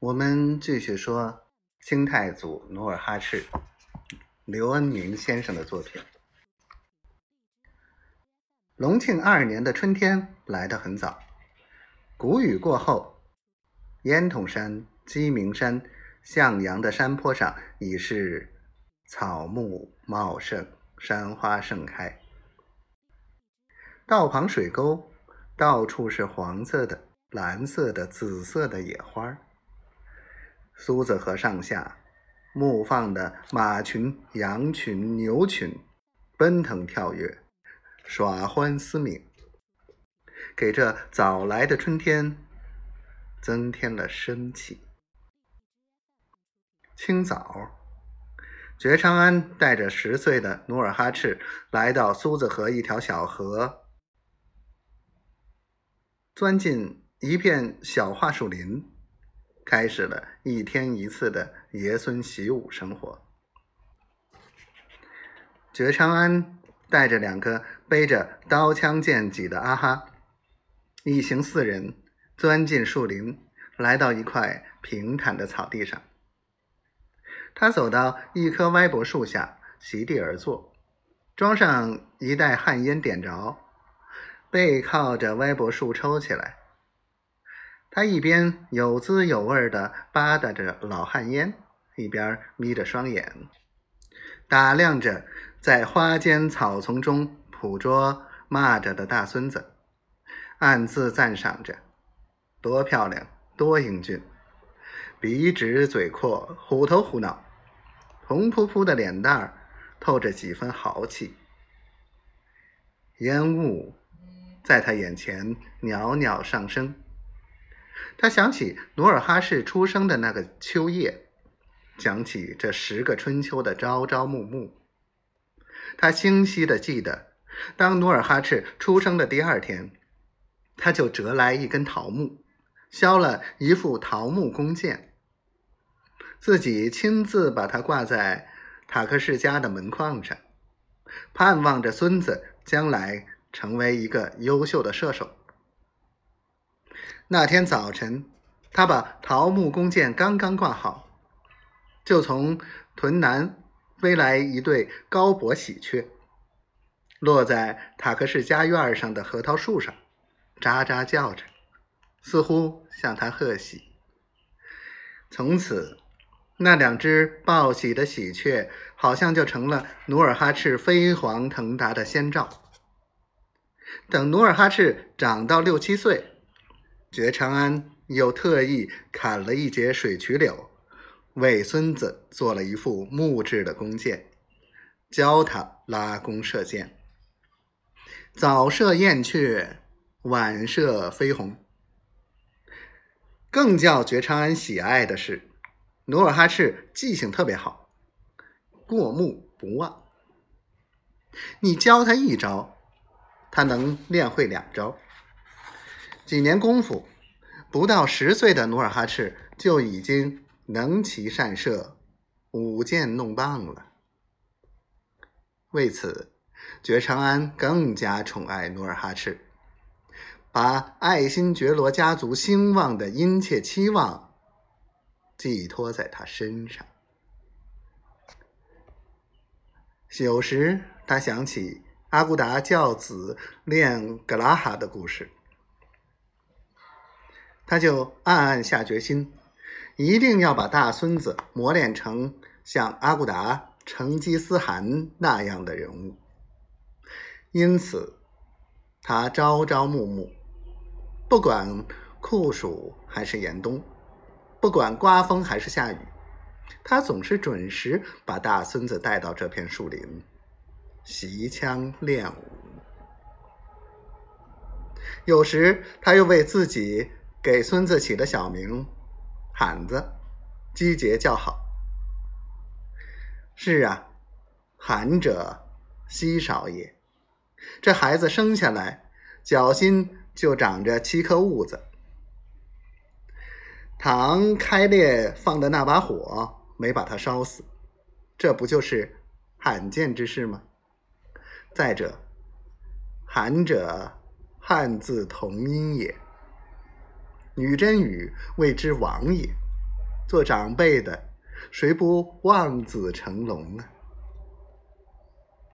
我们继续说清太祖努尔哈赤，刘恩明先生的作品。隆庆二年的春天来得很早，谷雨过后，烟筒山、鸡鸣山、向阳的山坡上已是草木茂盛，山花盛开。道旁水沟，到处是黄色的、蓝色的、紫色的野花。苏子河上下，牧放的马群、羊群、牛群，奔腾跳跃，耍欢嘶鸣，给这早来的春天增添了生气。清早，觉昌安带着十岁的努尔哈赤来到苏子河一条小河，钻进一片小桦树林。开始了一天一次的爷孙习武生活。觉昌安带着两个背着刀枪剑戟的阿哈，一行四人钻进树林，来到一块平坦的草地上。他走到一棵歪脖树下，席地而坐，装上一袋旱烟，点着，背靠着歪脖树抽起来。他一边有滋有味的吧嗒着老旱烟，一边眯着双眼，打量着在花间草丛中捕捉蚂蚱的大孙子，暗自赞赏着：多漂亮，多英俊，鼻直嘴阔，虎头虎脑，红扑扑的脸蛋儿透着几分豪气。烟雾在他眼前袅袅上升。他想起努尔哈赤出生的那个秋夜，想起这十个春秋的朝朝暮暮。他清晰的记得，当努尔哈赤出生的第二天，他就折来一根桃木，削了一副桃木弓箭，自己亲自把它挂在塔克世家的门框上，盼望着孙子将来成为一个优秀的射手。那天早晨，他把桃木弓箭刚刚挂好，就从屯南飞来一对高脖喜鹊，落在塔克氏家院上的核桃树上，喳喳叫着，似乎向他贺喜。从此，那两只报喜的喜鹊，好像就成了努尔哈赤飞黄腾达的先兆。等努尔哈赤长到六七岁。觉长安又特意砍了一截水曲柳，为孙子做了一副木质的弓箭，教他拉弓射箭。早射燕雀，晚射飞鸿。更叫觉长安喜爱的是，努尔哈赤记性特别好，过目不忘。你教他一招，他能练会两招。几年功夫，不到十岁的努尔哈赤就已经能骑善射，舞剑弄棒了。为此，觉昌安更加宠爱努尔哈赤，把爱新觉罗家族兴旺的殷切期望寄托在他身上。有时，他想起阿骨达教子练格拉哈的故事。他就暗暗下决心，一定要把大孙子磨练成像阿骨达、成吉思汗那样的人物。因此，他朝朝暮暮，不管酷暑还是严冬，不管刮风还是下雨，他总是准时把大孙子带到这片树林，习枪练武。有时，他又为自己。给孙子起的小名“罕子”，机节叫好。是啊，罕者稀少也。这孩子生下来，脚心就长着七颗痦子。唐开裂放的那把火没把他烧死，这不就是罕见之事吗？再者，罕者汉字同音也。女真语谓之王也，做长辈的，谁不望子成龙呢？